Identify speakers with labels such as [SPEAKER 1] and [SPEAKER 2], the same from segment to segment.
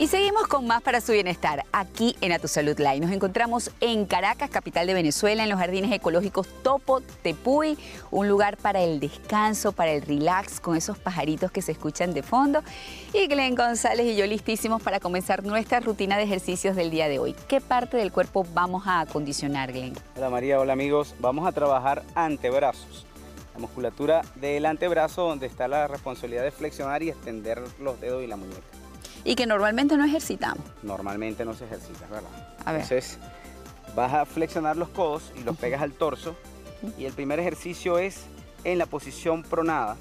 [SPEAKER 1] Y seguimos con más para su bienestar aquí en A Live. Nos encontramos en Caracas, capital de Venezuela, en los jardines ecológicos Topo Tepuy, un lugar para el descanso, para el relax, con esos pajaritos que se escuchan de fondo. Y Glenn González y yo listísimos para comenzar nuestra rutina de ejercicios del día de hoy. ¿Qué parte del cuerpo vamos a acondicionar, Glenn?
[SPEAKER 2] Hola María, hola amigos. Vamos a trabajar antebrazos. La musculatura del antebrazo donde está la responsabilidad de flexionar y extender los dedos y la muñeca
[SPEAKER 1] y que normalmente no ejercitamos.
[SPEAKER 2] Normalmente no se ejercita, ¿verdad?
[SPEAKER 1] A ver.
[SPEAKER 2] Entonces, vas a flexionar los codos y los pegas al torso. Y el primer ejercicio es en la posición pronada,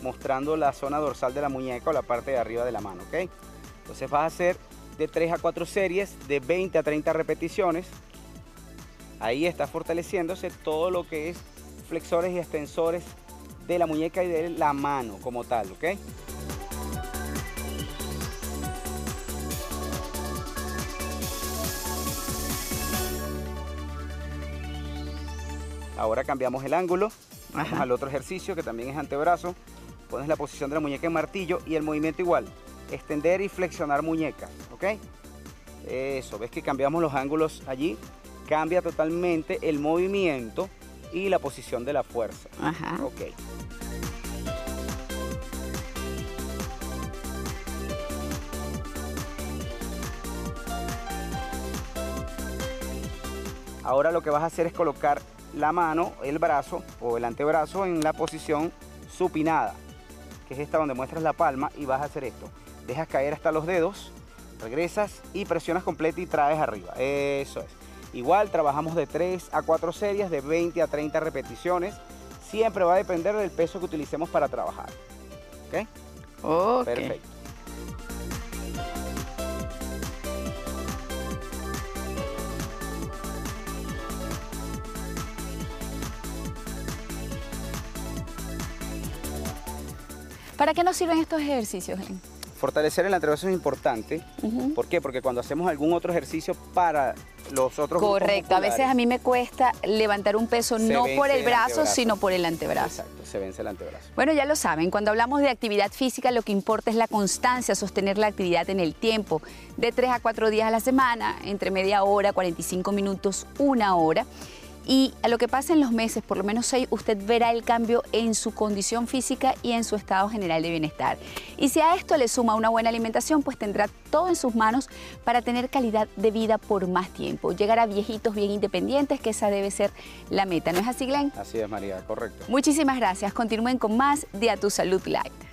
[SPEAKER 2] mostrando la zona dorsal de la muñeca o la parte de arriba de la mano, ¿ok? Entonces vas a hacer de 3 a 4 series de 20 a 30 repeticiones. Ahí está fortaleciéndose todo lo que es flexores y extensores de la muñeca y de la mano como tal, ¿ok? Ahora cambiamos el ángulo, vamos al otro ejercicio que también es antebrazo. Pones la posición de la muñeca en martillo y el movimiento igual. Extender y flexionar muñecas, ¿ok? Eso, ves que cambiamos los ángulos allí. Cambia totalmente el movimiento y la posición de la fuerza.
[SPEAKER 1] Ajá.
[SPEAKER 2] Ok. Ahora lo que vas a hacer es colocar la mano, el brazo o el antebrazo en la posición supinada, que es esta donde muestras la palma y vas a hacer esto. Dejas caer hasta los dedos, regresas y presionas completa y traes arriba. Eso es. Igual trabajamos de 3 a 4 series de 20 a 30 repeticiones. Siempre va a depender del peso que utilicemos para trabajar. ¿Ok?
[SPEAKER 1] Ok.
[SPEAKER 2] Perfecto.
[SPEAKER 1] ¿Para qué nos sirven estos ejercicios, Glenn?
[SPEAKER 2] Fortalecer el antebrazo es importante. ¿Por qué? Porque cuando hacemos algún otro ejercicio para los otros
[SPEAKER 1] Correcto, a veces a mí me cuesta levantar un peso
[SPEAKER 2] Se
[SPEAKER 1] no por el
[SPEAKER 2] el
[SPEAKER 1] brazo,
[SPEAKER 2] antebrazo.
[SPEAKER 1] sino por el antebrazo.
[SPEAKER 2] Exacto, se vence el antebrazo.
[SPEAKER 1] Bueno, ya lo saben, cuando hablamos de actividad física lo que importa es la constancia, sostener la actividad en el tiempo, de 3 a 4 días a la semana, entre media hora, 45 minutos, una hora. Y a lo que pasa en los meses, por lo menos seis, usted verá el cambio en su condición física y en su estado general de bienestar. Y si a esto le suma una buena alimentación, pues tendrá todo en sus manos para tener calidad de vida por más tiempo. Llegar a viejitos bien independientes, que esa debe ser la meta. ¿No es así, Glenn?
[SPEAKER 2] Así es, María, correcto.
[SPEAKER 1] Muchísimas gracias. Continúen con más de A Tu Salud Live.